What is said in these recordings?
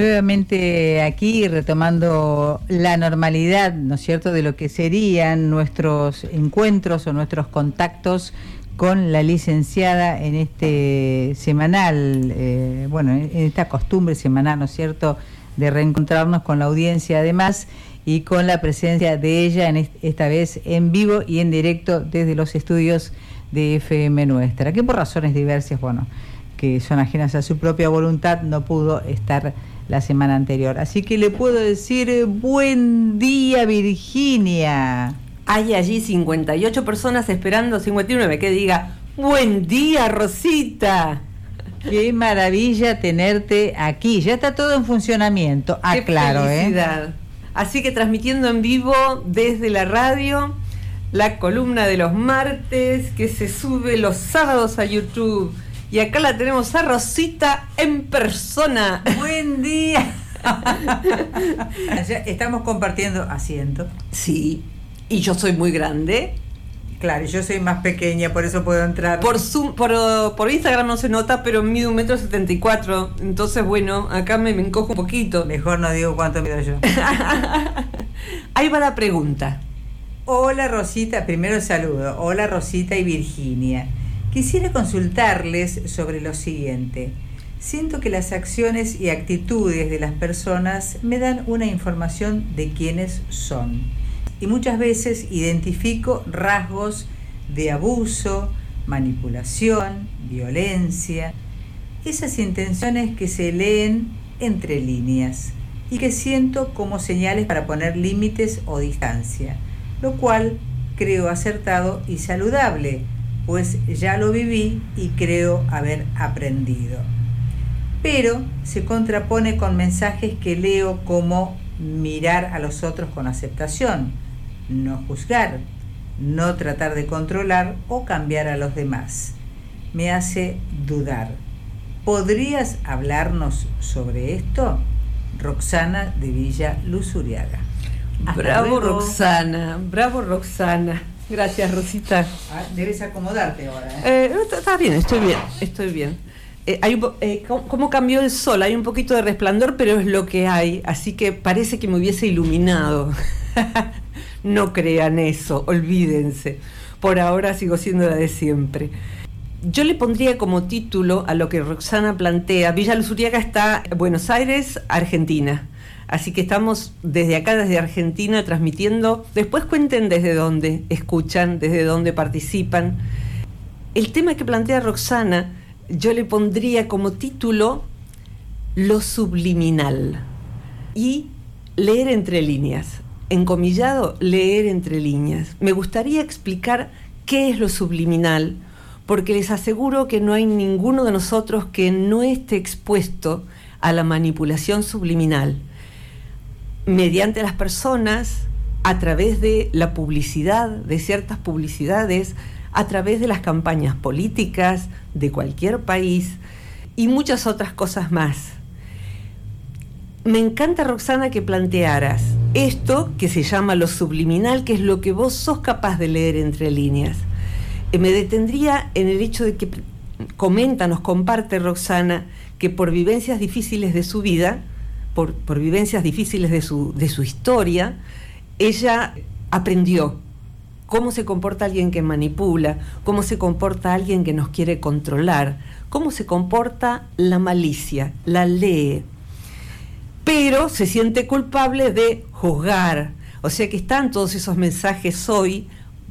Nuevamente aquí retomando la normalidad, ¿no es cierto?, de lo que serían nuestros encuentros o nuestros contactos con la licenciada en este semanal, eh, bueno, en esta costumbre semanal, ¿no es cierto?, de reencontrarnos con la audiencia además y con la presencia de ella en esta vez en vivo y en directo desde los estudios de FM Nuestra, que por razones diversas, bueno, que son ajenas a su propia voluntad, no pudo estar la semana anterior. Así que le puedo decir eh, buen día Virginia. Hay allí 58 personas esperando 59 que diga, buen día Rosita. Qué maravilla tenerte aquí. Ya está todo en funcionamiento. Ah, claro, ¿eh? Así que transmitiendo en vivo desde la radio la columna de los martes que se sube los sábados a YouTube. Y acá la tenemos a Rosita en persona. Buen día. Estamos compartiendo asiento. Sí, y yo soy muy grande. Claro, yo soy más pequeña, por eso puedo entrar. Por, Zoom, por, Instagram no se nota, pero mido un metro setenta y cuatro. Entonces, bueno, acá me, me, encojo un poquito. Mejor no digo cuánto mido yo. Ahí va la pregunta. Hola Rosita, primero saludo. Hola Rosita y Virginia. Quisiera consultarles sobre lo siguiente. Siento que las acciones y actitudes de las personas me dan una información de quiénes son. Y muchas veces identifico rasgos de abuso, manipulación, violencia, esas intenciones que se leen entre líneas y que siento como señales para poner límites o distancia, lo cual creo acertado y saludable, pues ya lo viví y creo haber aprendido. Pero se contrapone con mensajes que leo como mirar a los otros con aceptación, no juzgar, no tratar de controlar o cambiar a los demás. Me hace dudar. ¿Podrías hablarnos sobre esto? Roxana de Villa Luzuriaga. bravo Roxana, bravo Roxana. Gracias Rosita. Ah, debes acomodarte ahora. ¿eh? Eh, está bien, estoy bien, estoy bien. Eh, hay ¿Cómo cambió el sol? Hay un poquito de resplandor, pero es lo que hay, así que parece que me hubiese iluminado. No crean eso, olvídense. Por ahora sigo siendo la de siempre. Yo le pondría como título a lo que Roxana plantea, Villa Luzuriaga está en Buenos Aires, Argentina. Así que estamos desde acá, desde Argentina, transmitiendo. Después cuenten desde dónde escuchan, desde dónde participan. El tema que plantea Roxana, yo le pondría como título Lo subliminal y leer entre líneas encomillado, leer entre líneas. Me gustaría explicar qué es lo subliminal, porque les aseguro que no hay ninguno de nosotros que no esté expuesto a la manipulación subliminal mediante las personas, a través de la publicidad, de ciertas publicidades, a través de las campañas políticas de cualquier país y muchas otras cosas más. Me encanta, Roxana, que plantearas esto que se llama lo subliminal, que es lo que vos sos capaz de leer entre líneas. Eh, me detendría en el hecho de que comenta, nos comparte Roxana, que por vivencias difíciles de su vida, por, vivencias difíciles de su, de su historia, ella aprendió cómo se comporta alguien que manipula, cómo se comporta alguien que nos quiere controlar, cómo se comporta la malicia, la lee pero se siente culpable de juzgar. O sea que están todos esos mensajes hoy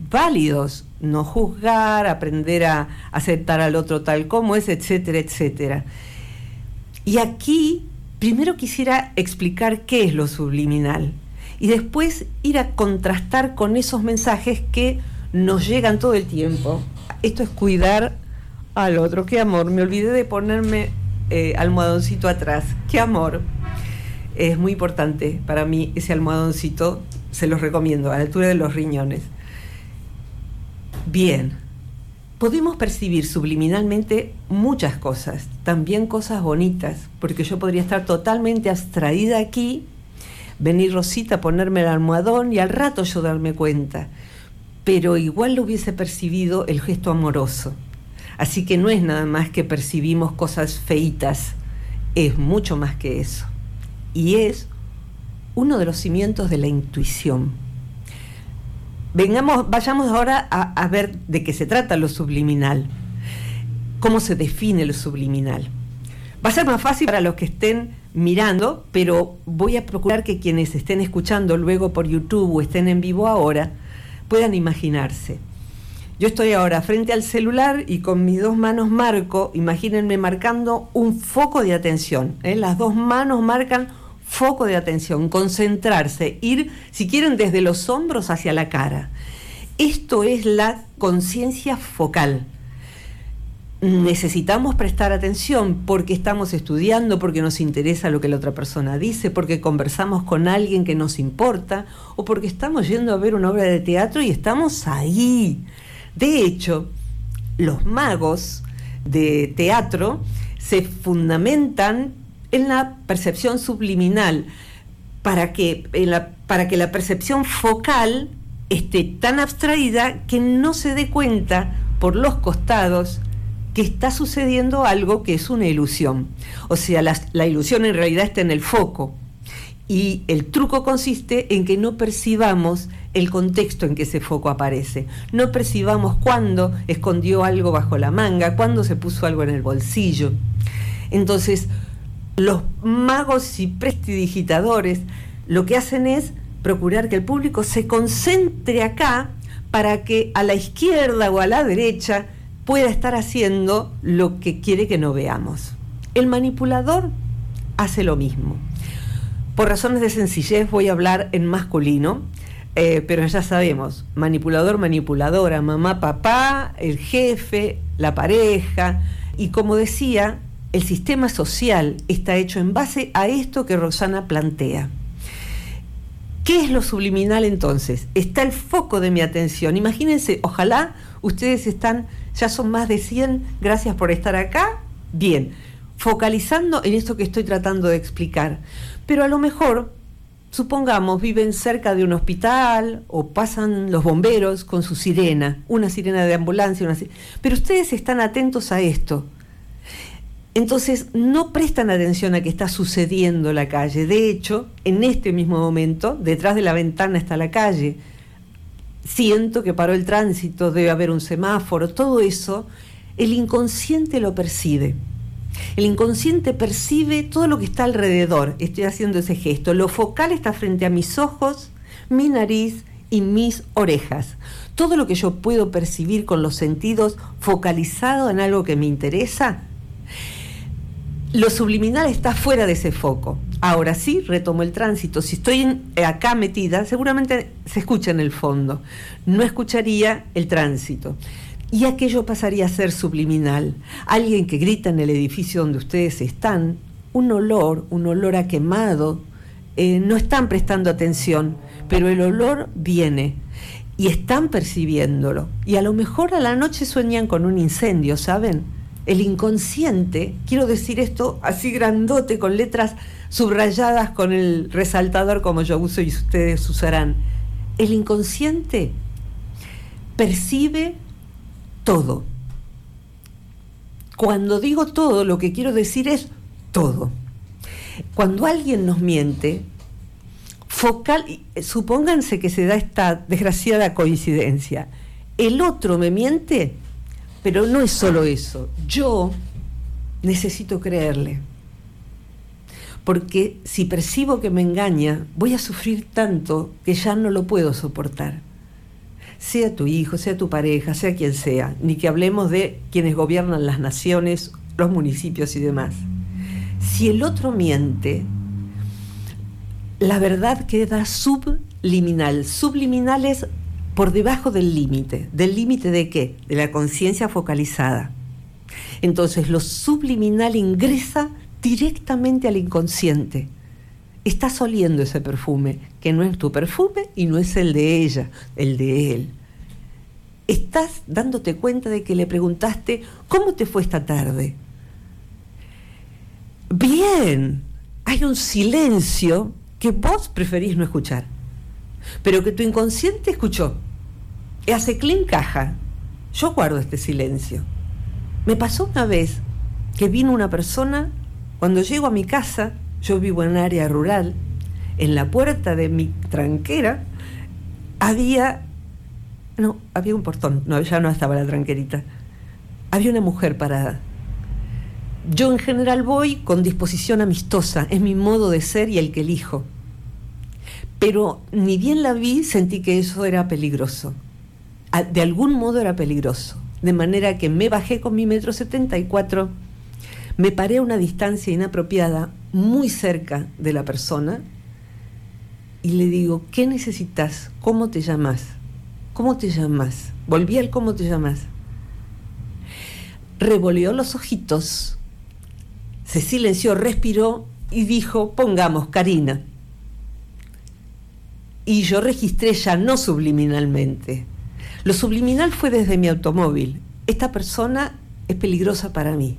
válidos, no juzgar, aprender a aceptar al otro tal como es, etcétera, etcétera. Y aquí primero quisiera explicar qué es lo subliminal y después ir a contrastar con esos mensajes que nos llegan todo el tiempo. Esto es cuidar al otro. Qué amor, me olvidé de ponerme eh, almohadoncito atrás. Qué amor es muy importante para mí ese almohadoncito, se los recomiendo, a la altura de los riñones. Bien, podemos percibir subliminalmente muchas cosas, también cosas bonitas, porque yo podría estar totalmente abstraída aquí, venir Rosita, ponerme el almohadón y al rato yo darme cuenta, pero igual lo hubiese percibido el gesto amoroso. Así que no es nada más que percibimos cosas feitas, es mucho más que eso. Y es uno de los cimientos de la intuición. Vengamos, vayamos ahora a, ver de qué se trata lo subliminal. ¿Cómo se define lo subliminal? Va a ser más fácil para los que estén mirando, pero voy a procurar que quienes estén escuchando luego por YouTube o estén en vivo ahora puedan imaginarse. Yo estoy ahora frente al celular y con mis dos manos marco, imagínense marcando un foco de atención. ¿eh? Las dos manos marcan foco de atención, concentrarse, ir, si quieren, desde los hombros hacia la cara. Esto es la conciencia focal. Necesitamos prestar atención porque estamos estudiando, porque nos interesa lo que la otra persona dice, porque conversamos con alguien que nos importa o porque estamos yendo a ver una obra de teatro y estamos ahí de hecho, los magos de teatro se fundamentan en la percepción subliminal para que, la, para que la percepción focal esté tan abstraída que no se dé cuenta por los costados que está sucediendo algo que es una ilusión. O sea, la, la ilusión en realidad está en el foco. Y el truco consiste en que no percibamos el contexto en que ese foco aparece. No percibamos cuándo escondió algo bajo la manga, cuándo se puso algo en el bolsillo. Entonces, los magos y prestidigitadores lo que hacen es procurar que el público se concentre acá para que a la izquierda o a la derecha pueda estar haciendo lo que quiere que no veamos. El manipulador hace lo mismo. Por razones de sencillez voy a hablar en masculino, eh, pero ya sabemos, manipulador, manipuladora, mamá, papá, el jefe, la pareja. Y como decía, el sistema social está hecho en base a esto que Rosana plantea. ¿Qué es lo subliminal entonces? Está el foco de mi atención. Imagínense, ojalá ustedes están, ya son más de 100, gracias por estar acá. Bien, focalizando en esto que estoy tratando de explicar. Pero a lo mejor supongamos, viven cerca de un hospital o pasan los bomberos con su sirena, una sirena de ambulancia, una pero ustedes están atentos a esto. Entonces no prestan atención a qué está sucediendo en la calle. De hecho, en este mismo momento, detrás de la ventana está la calle. Siento que paró el tránsito, debe haber un semáforo, todo eso, el inconsciente lo percibe. El inconsciente percibe todo lo que está alrededor. Estoy haciendo ese gesto. Lo focal está frente a mis ojos, mi nariz y mis orejas. Todo lo que yo puedo percibir con los sentidos focalizado en algo que me interesa, lo subliminal está fuera de ese foco. Ahora sí, retomo el tránsito. Si estoy acá metida, seguramente se escucha en el fondo. No escucharía el tránsito y aquello pasaría a ser subliminal. Alguien que grita en el edificio donde ustedes están, un olor, un olor a quemado, eh, no están prestando atención, pero el olor viene y están percibiéndolo. Y a lo mejor a la noche sueñan con un incendio, ¿saben? El inconsciente, quiero decir esto así grandote, con letras subrayadas con el resaltador como yo uso y ustedes usarán. El inconsciente percibe todo. Cuando digo todo, lo que quiero decir es todo. Cuando alguien nos miente, focal, supónganse que se da esta desgraciada coincidencia. El otro me miente, pero no es solo eso. Yo necesito creerle. Porque si percibo que me engaña, voy a sufrir tanto que ya no lo puedo soportar sea tu hijo, sea tu pareja, sea quien sea, ni que hablemos de quienes gobiernan las naciones, los municipios y demás. Si el otro miente, la verdad queda subliminal. Subliminal es por debajo del límite. ¿Del límite de qué? De la conciencia focalizada. Entonces lo subliminal ingresa directamente al inconsciente. Estás oliendo ese perfume, que no es tu perfume y no es el de ella, el de él. estás dándote cuenta de que le preguntaste, ¿cómo te fue esta tarde? Bien, hay un silencio que vos preferís no escuchar, pero que tu inconsciente escuchó. Y hace clean caja. Yo guardo este silencio. Me pasó una vez que vino una persona, cuando llego a mi casa, yo vivo en un área rural, en la puerta de mi tranquera había, no, había un portón, no, ya no estaba la tranquerita, había una mujer parada. Yo en general voy con disposición amistosa, es mi modo de ser y el que elijo. Pero ni bien la vi, sentí que eso era peligroso. De algún modo era peligroso. De manera que me bajé con mi metro 74, me paré a una distancia inapropiada, muy cerca de la persona, y le digo, ¿qué necesitas? ¿Cómo te llamas? ¿Cómo te llamas? Volví al cómo te llamas. Revolvió los ojitos, se silenció, respiró y dijo, pongamos Karina. Y yo registré ya no subliminalmente. Lo subliminal fue desde mi automóvil. Esta persona es peligrosa para mí.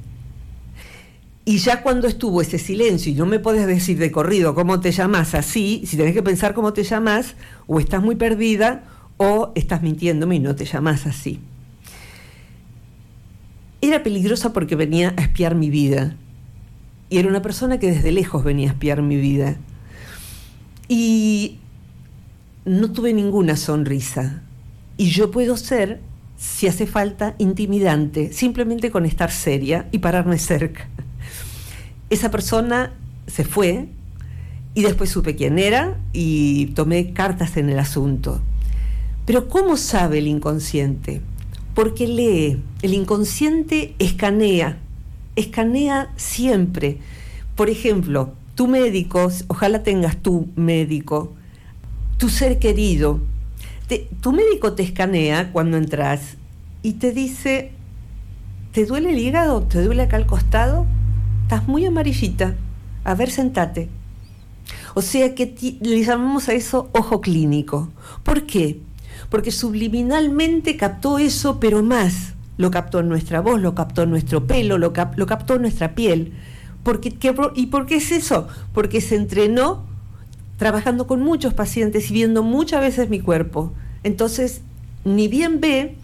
Y ya cuando estuvo ese silencio y no me podés decir de corrido cómo te llamas así, si tenés que pensar cómo te llamas, o estás muy perdida o estás mintiéndome y no te llamas así. Era peligrosa porque venía a espiar mi vida. Y era una persona que desde lejos venía a espiar mi vida. Y no tuve ninguna sonrisa. Y yo puedo ser, si hace falta, intimidante, simplemente con estar seria y pararme cerca esa persona se fue y después supe quién era y tomé cartas en el asunto. Pero ¿cómo sabe el inconsciente? Porque lee. El inconsciente escanea, escanea siempre. Por ejemplo, tu médico, ojalá tengas tu médico, tu ser querido. Tu médico te escanea cuando entras y te dice, ¿te duele el hígado? ¿Te duele acá al costado? estás muy amarillita, a ver, sentate. O sea que le llamamos a eso ojo clínico. ¿Por qué? Porque subliminalmente captó eso, pero más. Lo captó en nuestra voz, lo captó en nuestro pelo, lo, captó en nuestra piel. Porque, ¿Y por qué es eso? Porque se entrenó trabajando con muchos pacientes y viendo muchas veces mi cuerpo. Entonces, ni bien ve,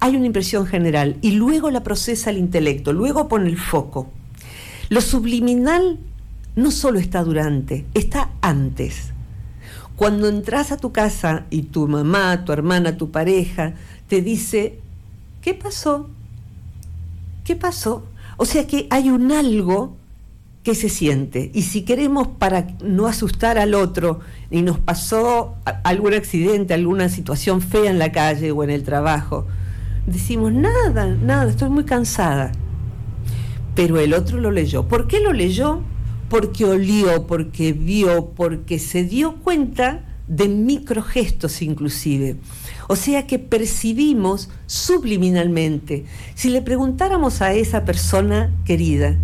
hay una impresión general y luego la procesa el intelecto, luego pone el foco. Lo subliminal no solo está durante, está antes. Cuando entras a tu casa y tu mamá, tu hermana, tu pareja te dice, ¿qué pasó? ¿Qué pasó? O sea que hay un algo que se siente. Y si queremos para no asustar al otro y nos pasó algún accidente, alguna situación fea en la calle o en el trabajo, decimos, nada, nada, estoy muy cansada pero el otro lo leyó. ¿Por qué lo leyó? Porque olió, porque vio, porque se dio cuenta de microgestos inclusive. O sea que percibimos subliminalmente. Si le preguntáramos a esa persona querida,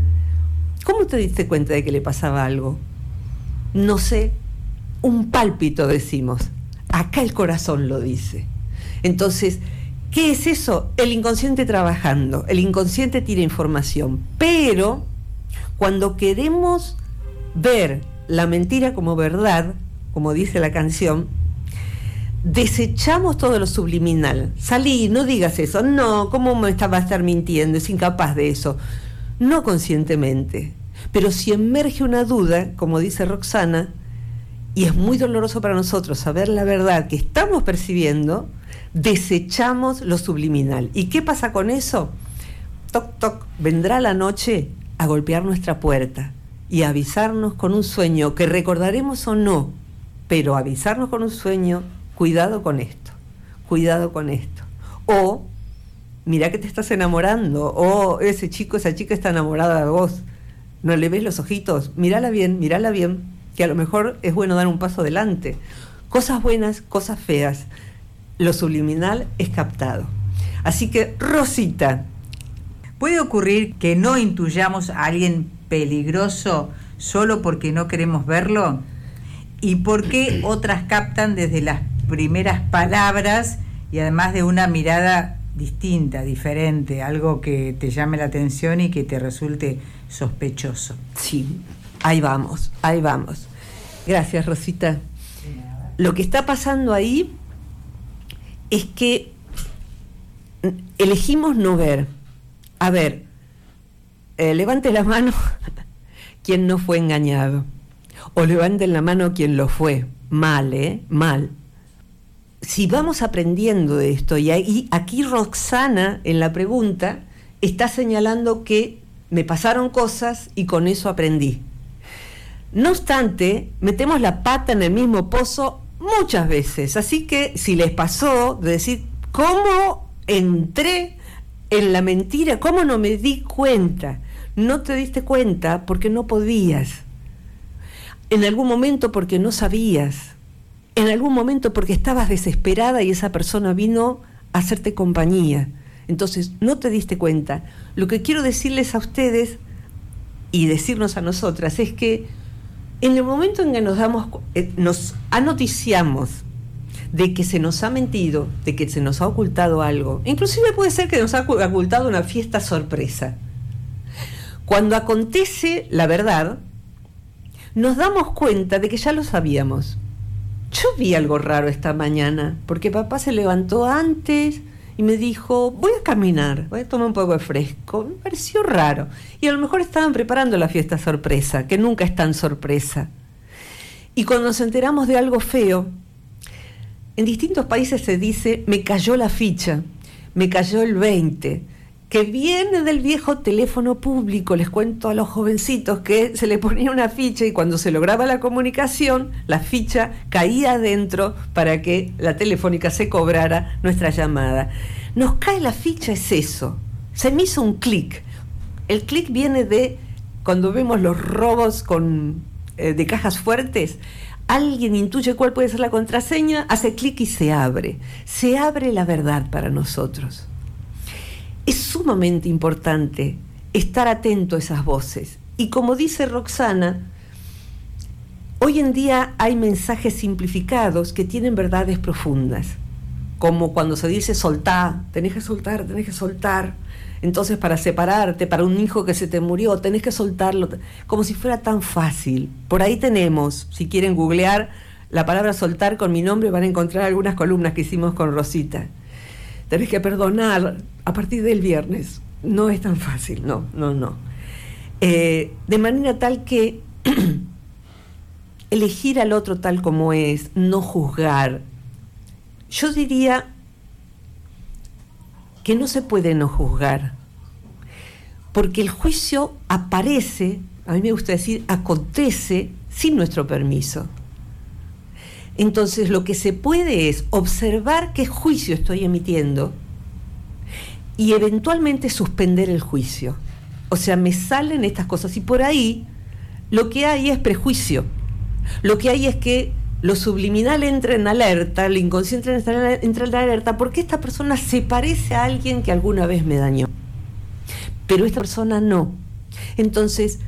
¿cómo te diste cuenta de que le pasaba algo? No sé, un pálpito decimos. Acá el corazón lo dice. Entonces, ¿Qué es eso? El inconsciente trabajando. El inconsciente tira información. Pero cuando queremos ver la mentira como verdad, como dice la canción, desechamos todo lo subliminal. Salí, no digas eso. No, ¿cómo me va a estar mintiendo? Es incapaz de eso. No conscientemente. Pero si emerge una duda, como dice Roxana, y es muy doloroso para nosotros saber la verdad que estamos percibiendo, desechamos lo subliminal. ¿Y qué pasa con eso? Toc, toc, vendrá la noche a golpear nuestra puerta y avisarnos con un sueño que recordaremos o no, pero avisarnos con un sueño, cuidado con esto, cuidado con esto. O, mira que te estás enamorando, o ese chico, esa chica está enamorada de vos, no le ves los ojitos, mírala bien, mírala bien, que a lo mejor es bueno dar un paso adelante. Cosas buenas, cosas feas lo subliminal es captado. Así que, Rosita. ¿Puede ocurrir que no intuyamos a alguien peligroso solo porque no queremos verlo? ¿Y por qué otras captan desde las primeras palabras y además de una mirada distinta, diferente, algo que te llame la atención y que te resulte sospechoso. Sí, ahí vamos, ahí vamos. Gracias, Rosita. Lo que está pasando ahí es que elegimos no ver. A ver, eh, levante la mano quien no fue engañado. O levante la mano quien lo fue. Mal, ¿eh? Mal si vamos aprendiendo de esto, y aquí Roxana en la pregunta está señalando que me pasaron cosas y con eso aprendí. No obstante, metemos la pata en el mismo pozo muchas veces, así que si les pasó de decir, ¿cómo entré en la mentira? ¿Cómo no me di cuenta? No te diste cuenta porque no podías. En algún momento porque no sabías en algún momento porque estabas desesperada y esa persona vino a hacerte compañía. Entonces, no te diste cuenta. Lo que quiero decirles a ustedes y decirnos a nosotras es que en el momento en que nos damos eh, nos anoticiamos de que se nos ha mentido, de que se nos ha ocultado algo, inclusive puede ser que nos ha ocultado una fiesta sorpresa. Cuando acontece la verdad, nos damos cuenta de que ya lo sabíamos. Yo vi algo raro esta mañana, porque papá se levantó antes y me dijo, voy a caminar, voy a tomar un poco de fresco. Me pareció raro. Y a lo mejor estaban preparando la fiesta sorpresa, que nunca es tan sorpresa. Y cuando nos enteramos de algo feo, en distintos países se dice, me cayó la ficha, me cayó el 20, que viene del viejo teléfono público. Les cuento a los jovencitos que se le ponía una ficha y cuando se lograba la comunicación, la ficha caía adentro para que la telefónica se cobrara nuestra llamada. Nos cae la ficha, es eso. Se me hizo un clic. El clic viene de cuando vemos los robos con, eh, de cajas fuertes. Alguien intuye cuál puede ser la contraseña, hace clic y se abre. Se abre la verdad para nosotros es sumamente importante estar atento a esas voces. Y como dice Roxana, hoy en día hay mensajes simplificados que tienen verdades profundas, como cuando se dice soltar, tenés que soltar, tenés que soltar. Entonces para separarte, para un hijo que se te murió, tenés que soltarlo, como si fuera tan fácil. Por ahí tenemos, si quieren googlear la palabra soltar con mi nombre, van a encontrar algunas columnas que hicimos con Rosita tenés que perdonar a partir del viernes. No es tan fácil, no, no, no. Eh, de manera tal que elegir al otro tal como es, no juzgar. Yo diría que no se puede no juzgar, porque el juicio aparece, a mí me gusta decir, acontece sin nuestro permiso. Entonces lo que se puede es observar qué juicio estoy emitiendo y eventualmente suspender el juicio. O sea, me salen estas cosas y por ahí lo que hay es prejuicio. Lo que hay es que lo subliminal entra en alerta, el inconsciente entra en alerta porque esta persona se parece a alguien que alguna vez me dañó. Pero esta persona no. Entonces,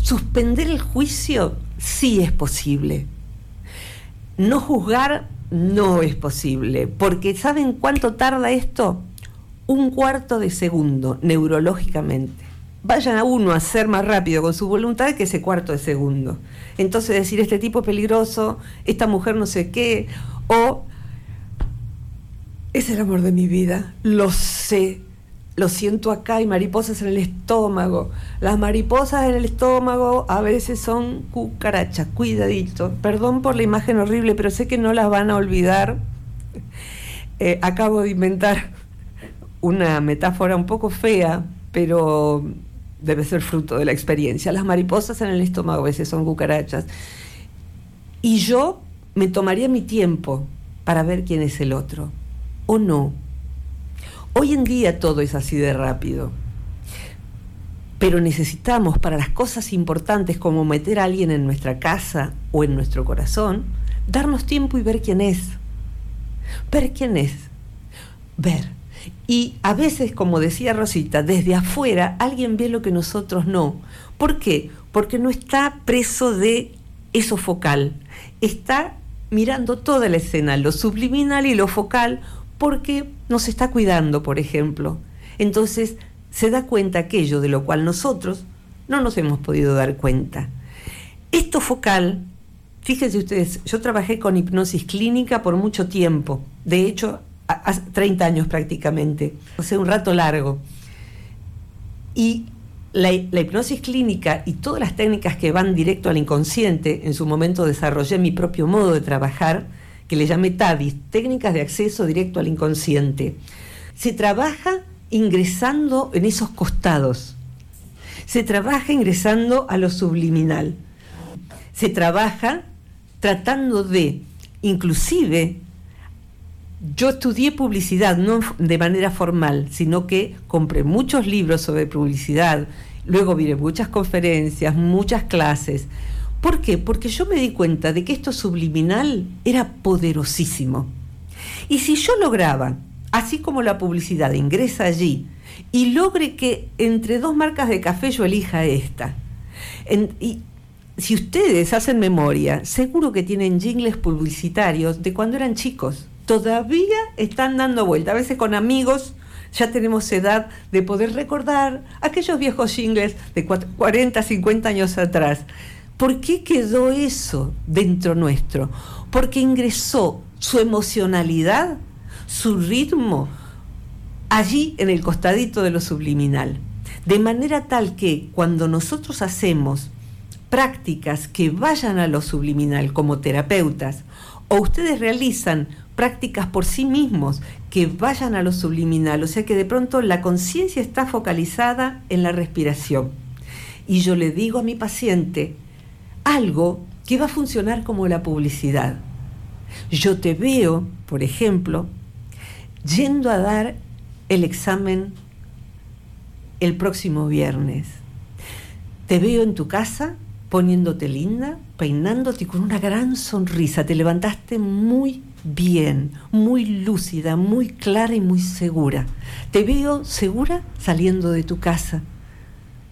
suspender el juicio sí es posible no juzgar no es posible, porque ¿saben cuánto tarda esto? Un cuarto de segundo, neurológicamente. Vayan a uno a ser más rápido con su voluntad que ese cuarto de segundo. Entonces decir, este tipo es peligroso, esta mujer no sé qué, o es el amor de mi vida, lo sé, lo siento acá, hay mariposas en el estómago. Las mariposas en el estómago a veces son cucarachas, cuidadito. Perdón por la imagen horrible, pero sé que no las van a olvidar. Eh, acabo de inventar una metáfora un poco fea, pero debe ser fruto de la experiencia. Las mariposas en el estómago a veces son cucarachas. Y yo me tomaría mi tiempo para ver quién es el otro, o no Hoy en día todo es así de rápido. Pero necesitamos para las cosas importantes como meter a alguien en nuestra casa o en nuestro corazón, darnos tiempo y ver quién es. Ver quién es. Ver. Y a veces, como decía Rosita, desde afuera alguien ve lo que nosotros no. ¿Por qué? Porque no está preso de eso focal. Está mirando toda la escena, lo subliminal y lo focal, porque nos está cuidando, por ejemplo. Entonces se da cuenta aquello de lo cual nosotros no nos hemos podido dar cuenta. Esto focal, fíjense ustedes, yo trabajé con hipnosis clínica por mucho tiempo, de hecho, hace 30 años prácticamente, o sea, un rato largo. Y la, hipnosis clínica y todas las técnicas que van directo al inconsciente, en su momento desarrollé mi propio modo de trabajar, que le llamé TADIS, técnicas de acceso directo al inconsciente. Se trabaja ingresando en esos costados. Se trabaja ingresando a lo subliminal. Se trabaja tratando de, inclusive, yo estudié publicidad, no de manera formal, sino que compré muchos libros sobre publicidad, luego vi muchas conferencias, muchas clases. ¿Por qué? Porque yo me di cuenta de que esto subliminal era poderosísimo. Y si yo lograba, así como la publicidad ingresa allí, y logre que entre dos marcas de café yo elija esta, y si ustedes hacen memoria, seguro que tienen jingles publicitarios de cuando eran chicos todavía están dando vuelta. A veces con amigos ya tenemos edad de poder recordar aquellos viejos jingles de 40, 50 años atrás. ¿Por qué quedó eso dentro nuestro? Porque ingresó su emocionalidad, su ritmo, allí en el costadito de lo subliminal. De manera tal que cuando nosotros hacemos prácticas que vayan a lo subliminal como terapeutas, o ustedes realizan prácticas por sí mismos que vayan a lo subliminal, o sea que de pronto la conciencia está focalizada en la respiración. Y yo le digo a mi paciente algo que va a funcionar como la publicidad. Yo te veo, por ejemplo, yendo a dar el examen el próximo viernes. Te veo en tu casa poniéndote linda, peinándote con una gran sonrisa. Te levantaste muy bien, muy lúcida, muy clara y muy segura. Te veo segura saliendo de tu casa.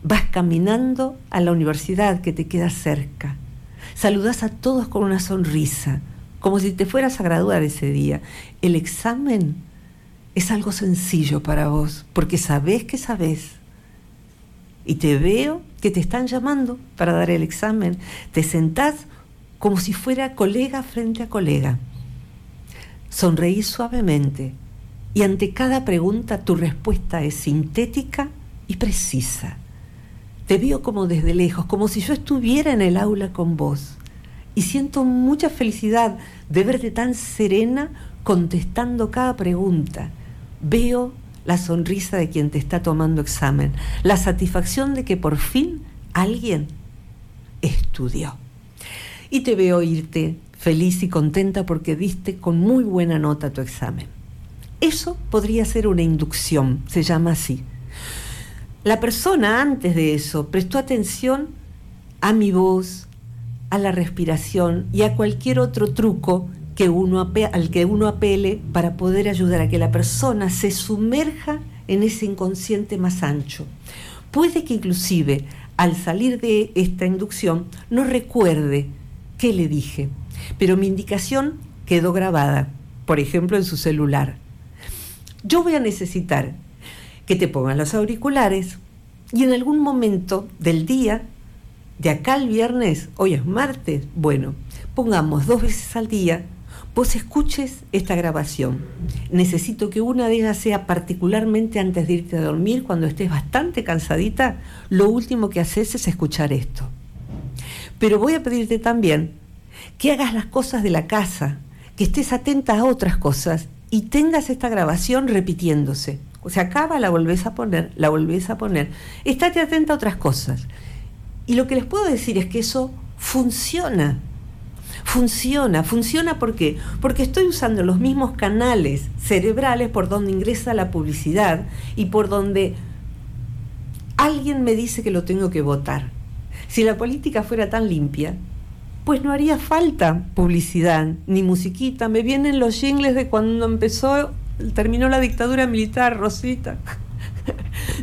Vas caminando a la universidad que te queda cerca. Saludas a todos con una sonrisa, como si te fueras a graduar ese día. El examen es algo sencillo para vos, porque sabés que sabés. Y te veo que te están llamando para dar el examen. Te sentás como si fuera colega frente a colega Sonreí suavemente y ante cada pregunta tu respuesta es sintética y precisa. Te veo como desde lejos, como si yo estuviera en el aula con vos. Y siento mucha felicidad de verte tan serena contestando cada pregunta. Veo la sonrisa de quien te está tomando examen, la satisfacción de que por fin alguien estudió. Y te veo irte feliz y contenta porque diste con muy buena nota tu examen. Eso podría ser una inducción, se llama así. La persona antes de eso prestó atención a mi voz, a la respiración y a cualquier otro truco que uno al que uno apele para poder ayudar a que la persona se sumerja en ese inconsciente más ancho. Puede que inclusive al salir de esta inducción no recuerde qué le dije, pero mi indicación quedó grabada, por ejemplo, en su celular. Yo voy a necesitar que te pongan los auriculares y en algún momento del día, de acá al viernes, hoy es martes, bueno, pongamos dos veces al día, vos escuches esta grabación. Necesito que una de ellas sea particularmente antes de irte a dormir, cuando estés bastante cansadita, lo último que haces es escuchar esto. Pero voy a pedirte también que hagas las cosas de la casa, que estés atenta a otras cosas y tengas esta grabación repitiéndose. O sea, acaba, la volvés a poner, la volvés a poner. Estate atenta a otras cosas. Y lo que les puedo decir es que eso funciona. Funciona, funciona ¿por qué? Porque estoy usando los mismos canales cerebrales por donde ingresa la publicidad y por donde alguien me dice que lo tengo que votar. Si la política fuera tan limpia, pues no haría falta publicidad ni musiquita. Me vienen los jingles de cuando empezó, terminó la dictadura militar, Rosita.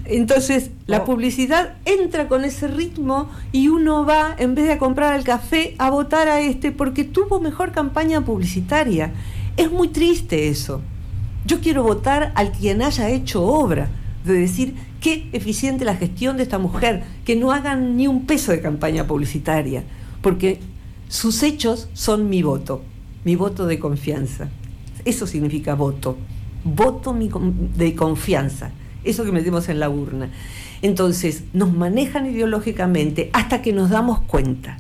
Entonces, la Oh. publicidad entra con ese ritmo y uno va, en vez de a comprar el café, a votar a este porque tuvo mejor campaña publicitaria. Es muy triste eso. Yo quiero votar al quien haya hecho obra, de decir qué eficiente la gestión de esta mujer, que no hagan ni un peso de campaña publicitaria, porque sus hechos son mi voto, mi voto de confianza. Eso significa voto, voto mi de confianza, eso que metemos en la urna. Entonces, nos manejan ideológicamente hasta que nos damos cuenta.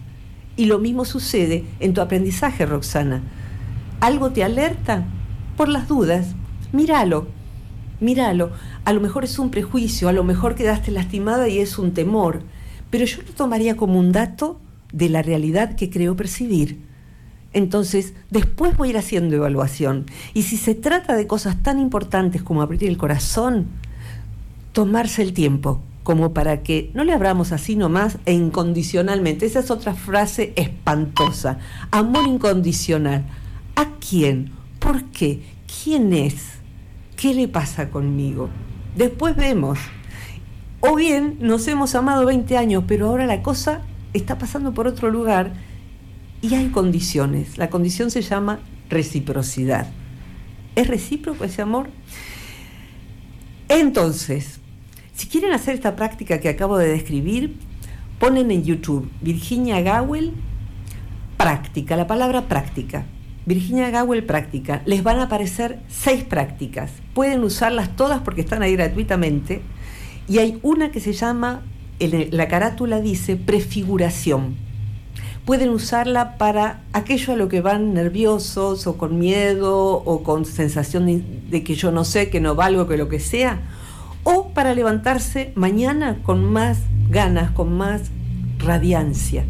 Y lo mismo sucede en tu aprendizaje, Roxana. ¿Algo te alerta? Por las dudas, míralo, míralo. A lo mejor es un prejuicio, a lo mejor quedaste lastimada y es un temor, pero yo lo tomaría como un dato de la realidad que creo percibir. Entonces, después voy a ir haciendo evaluación. Y si se trata de cosas tan importantes como abrir el corazón, tomarse el tiempo, como para que no le abramos así nomás e incondicionalmente. Esa es otra frase espantosa. Amor incondicional. ¿A quién? ¿Por qué? ¿Quién es? ¿Qué le pasa conmigo? Después vemos. O bien nos hemos amado 20 años, pero ahora la cosa está pasando por otro lugar y hay condiciones. La condición se llama reciprocidad. ¿Es recíproco ese amor? Entonces, si quieren hacer esta práctica que acabo de describir, ponen en YouTube Virginia Gowell práctica, la palabra práctica. Virginia Gowell práctica. Les van a aparecer seis prácticas. Pueden usarlas todas porque están ahí gratuitamente. Y hay una que se llama, en la carátula dice prefiguración. Pueden usarla para aquello a lo que van nerviosos o con miedo o con sensación de, que yo no sé, que no valgo, que lo que sea. O para levantarse mañana con más ganas, con más radiancia.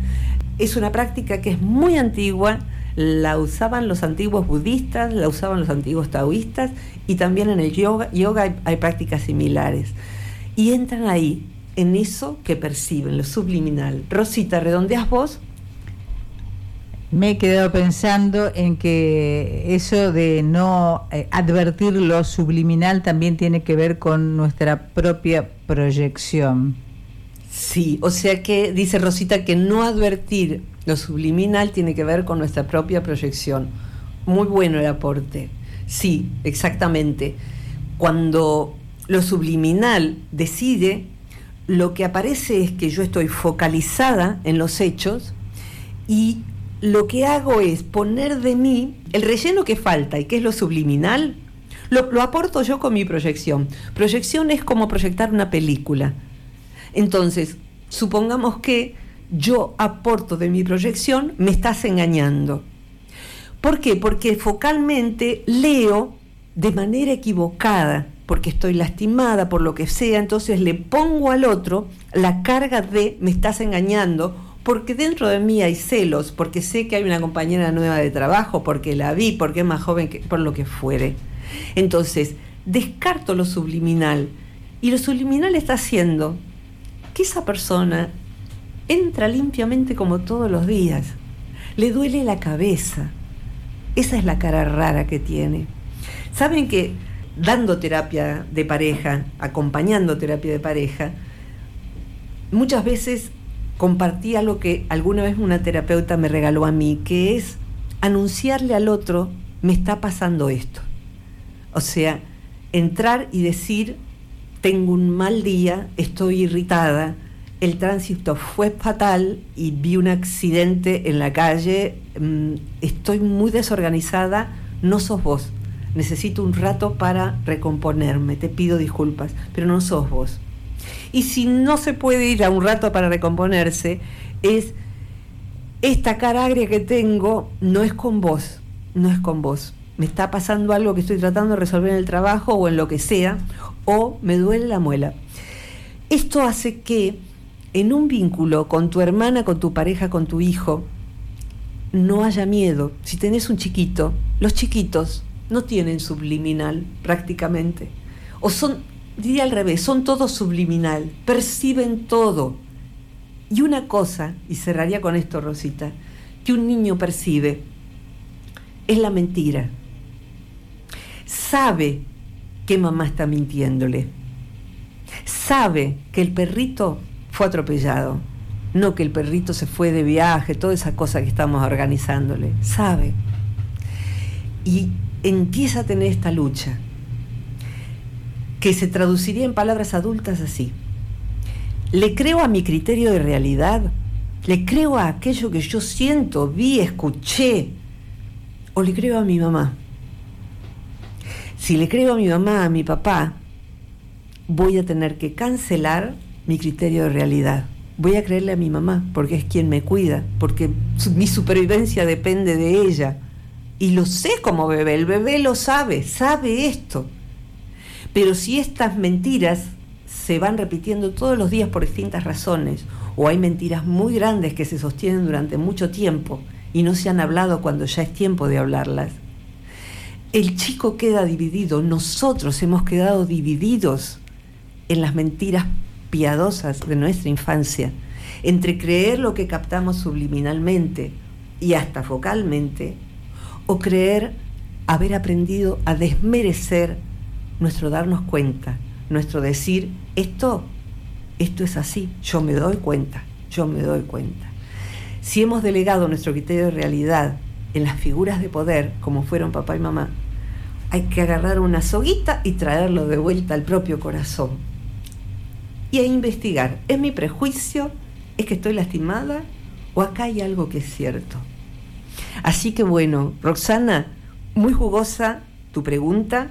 Es una práctica que es muy antigua, la usaban los antiguos budistas, la usaban los antiguos taoístas y también en el yoga, yoga hay, hay prácticas similares. Y entran ahí, en eso que perciben, lo subliminal. Rosita, ¿redondeas vos? Me he quedado pensando en que eso de no eh, advertir lo subliminal también tiene que ver con nuestra propia proyección. Sí, o sea que dice Rosita que no advertir lo subliminal tiene que ver con nuestra propia proyección. Muy bueno el aporte. Sí, exactamente. Cuando lo subliminal decide, lo que aparece es que yo estoy focalizada en los hechos y lo que hago es poner de mí el relleno que falta y que es lo subliminal, lo, aporto yo con mi proyección. Proyección es como proyectar una película. Entonces, supongamos que yo aporto de mi proyección, me estás engañando. ¿Por qué? Porque focalmente leo de manera equivocada, porque estoy lastimada por lo que sea, entonces le pongo al otro la carga de me estás engañando, porque dentro de mí hay celos, porque sé que hay una compañera nueva de trabajo, porque la vi, porque es más joven, que, por lo que fuere. Entonces, descarto lo subliminal. Y lo subliminal está haciendo que esa persona entra limpiamente como todos los días. Le duele la cabeza. Esa es la cara rara que tiene. Saben que dando terapia de pareja, acompañando terapia de pareja, muchas veces compartía lo que alguna vez una terapeuta me regaló a mí, que es anunciarle al otro, me está pasando esto. O sea, entrar y decir, tengo un mal día, estoy irritada, el tránsito fue fatal y vi un accidente en la calle, mm, estoy muy desorganizada, no sos vos. Necesito un rato para recomponerme, te pido disculpas, pero no sos vos. Y si no se puede ir a un rato para recomponerse, es esta cara agria que tengo no es con vos, no es con vos. Me está pasando algo que estoy tratando de resolver en el trabajo o en lo que sea, o me duele la muela. Esto hace que en un vínculo con tu hermana, con tu pareja, con tu hijo, no haya miedo. Si tenés un chiquito, los chiquitos no tienen subliminal prácticamente. O son, diría al revés, son todos subliminal, perciben todo. Y una cosa, y cerraría con esto, Rosita, que un niño percibe es la mentira. Sabe que mamá está mintiéndole. sabe que el perrito fue atropellado, no que el perrito se fue de viaje, toda esa cosa que estamos organizándole, sabe. Y empieza a tener esta lucha, que se traduciría en palabras adultas así. ¿Le creo a mi criterio de realidad? ¿Le creo a aquello que yo siento, vi, escuché? ¿O le creo a mi mamá? Si le creo a mi mamá, a mi papá, voy a tener que cancelar mi criterio de realidad. Voy a creerle a mi mamá porque es quien me cuida, porque mi supervivencia depende de ella. Y lo sé como bebé, el bebé lo sabe, sabe esto. Pero si estas mentiras se van repitiendo todos los días por distintas razones, o hay mentiras muy grandes que se sostienen durante mucho tiempo y no se han hablado cuando ya es tiempo de hablarlas, el chico queda dividido, nosotros hemos quedado divididos en las mentiras piadosas de nuestra infancia, entre creer lo que captamos subliminalmente y hasta focalmente, o creer haber aprendido a desmerecer nuestro darnos cuenta, nuestro decir, esto, esto es así, yo me doy cuenta, yo me doy cuenta. Si hemos delegado nuestro criterio de realidad en las figuras de poder, como fueron papá y mamá, hay que agarrar una soguita y traerlo de vuelta al propio corazón y a investigar, ¿es mi prejuicio? ¿Es que estoy lastimada? ¿O acá hay algo que es cierto? Así que bueno, Roxana, muy jugosa tu pregunta.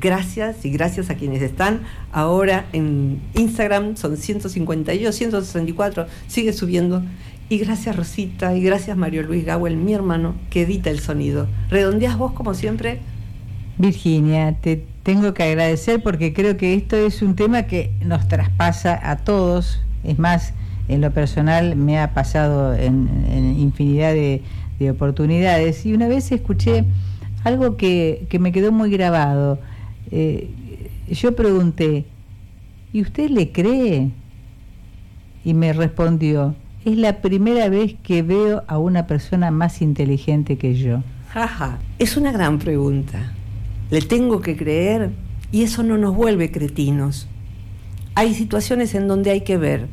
Gracias y gracias a quienes están ahora en Instagram, son 152, 164, sigue subiendo. Y gracias Rosita y gracias Mario Luis Gawel, mi hermano, que edita el sonido. ¿Redondeas vos como siempre? Virginia, te tengo que agradecer porque creo que esto es un tema que nos traspasa a todos. Es más, en lo personal me ha pasado en, infinidad de, oportunidades. Y una vez escuché algo que, me quedó muy grabado. Eh, yo pregunté, ¿y usted le cree? Y me respondió, es la primera vez que veo a una persona más inteligente que yo. Jaja, es una gran pregunta le tengo que creer y eso no nos vuelve cretinos. Hay situaciones en donde hay que ver,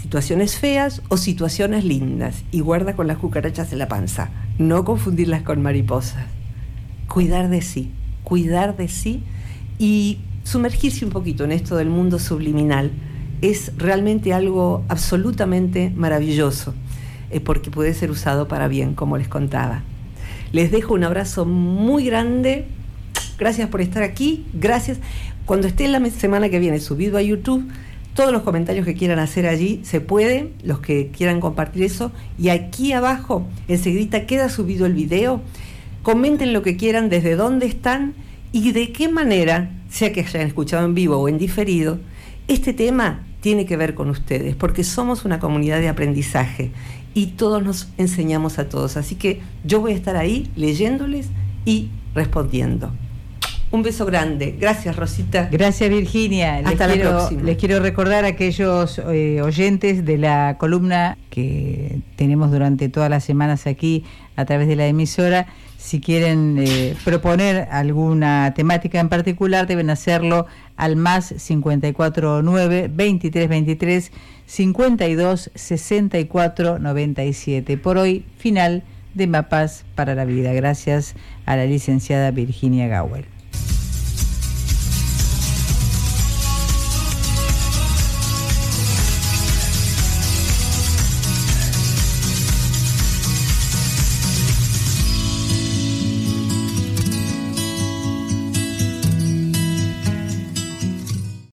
situaciones feas o situaciones lindas, y guarda con las cucarachas en la panza, no confundirlas con mariposas. Cuidar de sí, cuidar de sí y sumergirse un poquito en esto del mundo subliminal es realmente algo absolutamente maravilloso, eh, porque puede ser usado para bien, como les contaba. Les dejo un abrazo muy grande Gracias por estar aquí. Gracias. Cuando esté la semana que viene subido a YouTube, todos los comentarios que quieran hacer allí se pueden, los que quieran compartir eso. Y aquí abajo, enseguida queda subido el video. Comenten lo que quieran, desde dónde están y de qué manera, sea que hayan escuchado en vivo o en diferido, este tema tiene que ver con ustedes, porque somos una comunidad de aprendizaje y todos nos enseñamos a todos. Así que yo voy a estar ahí leyéndoles y respondiendo. Un beso grande. Gracias, Rosita. Gracias, Virginia. Hasta la próxima. Les quiero recordar a aquellos eh, oyentes de la columna que tenemos durante todas las semanas aquí a través de la emisora. Si quieren eh, proponer alguna temática en particular, deben hacerlo al más 549 2323 52 64 97. Por hoy, final de Mapas para la Vida. Gracias a la licenciada Virginia Gawel.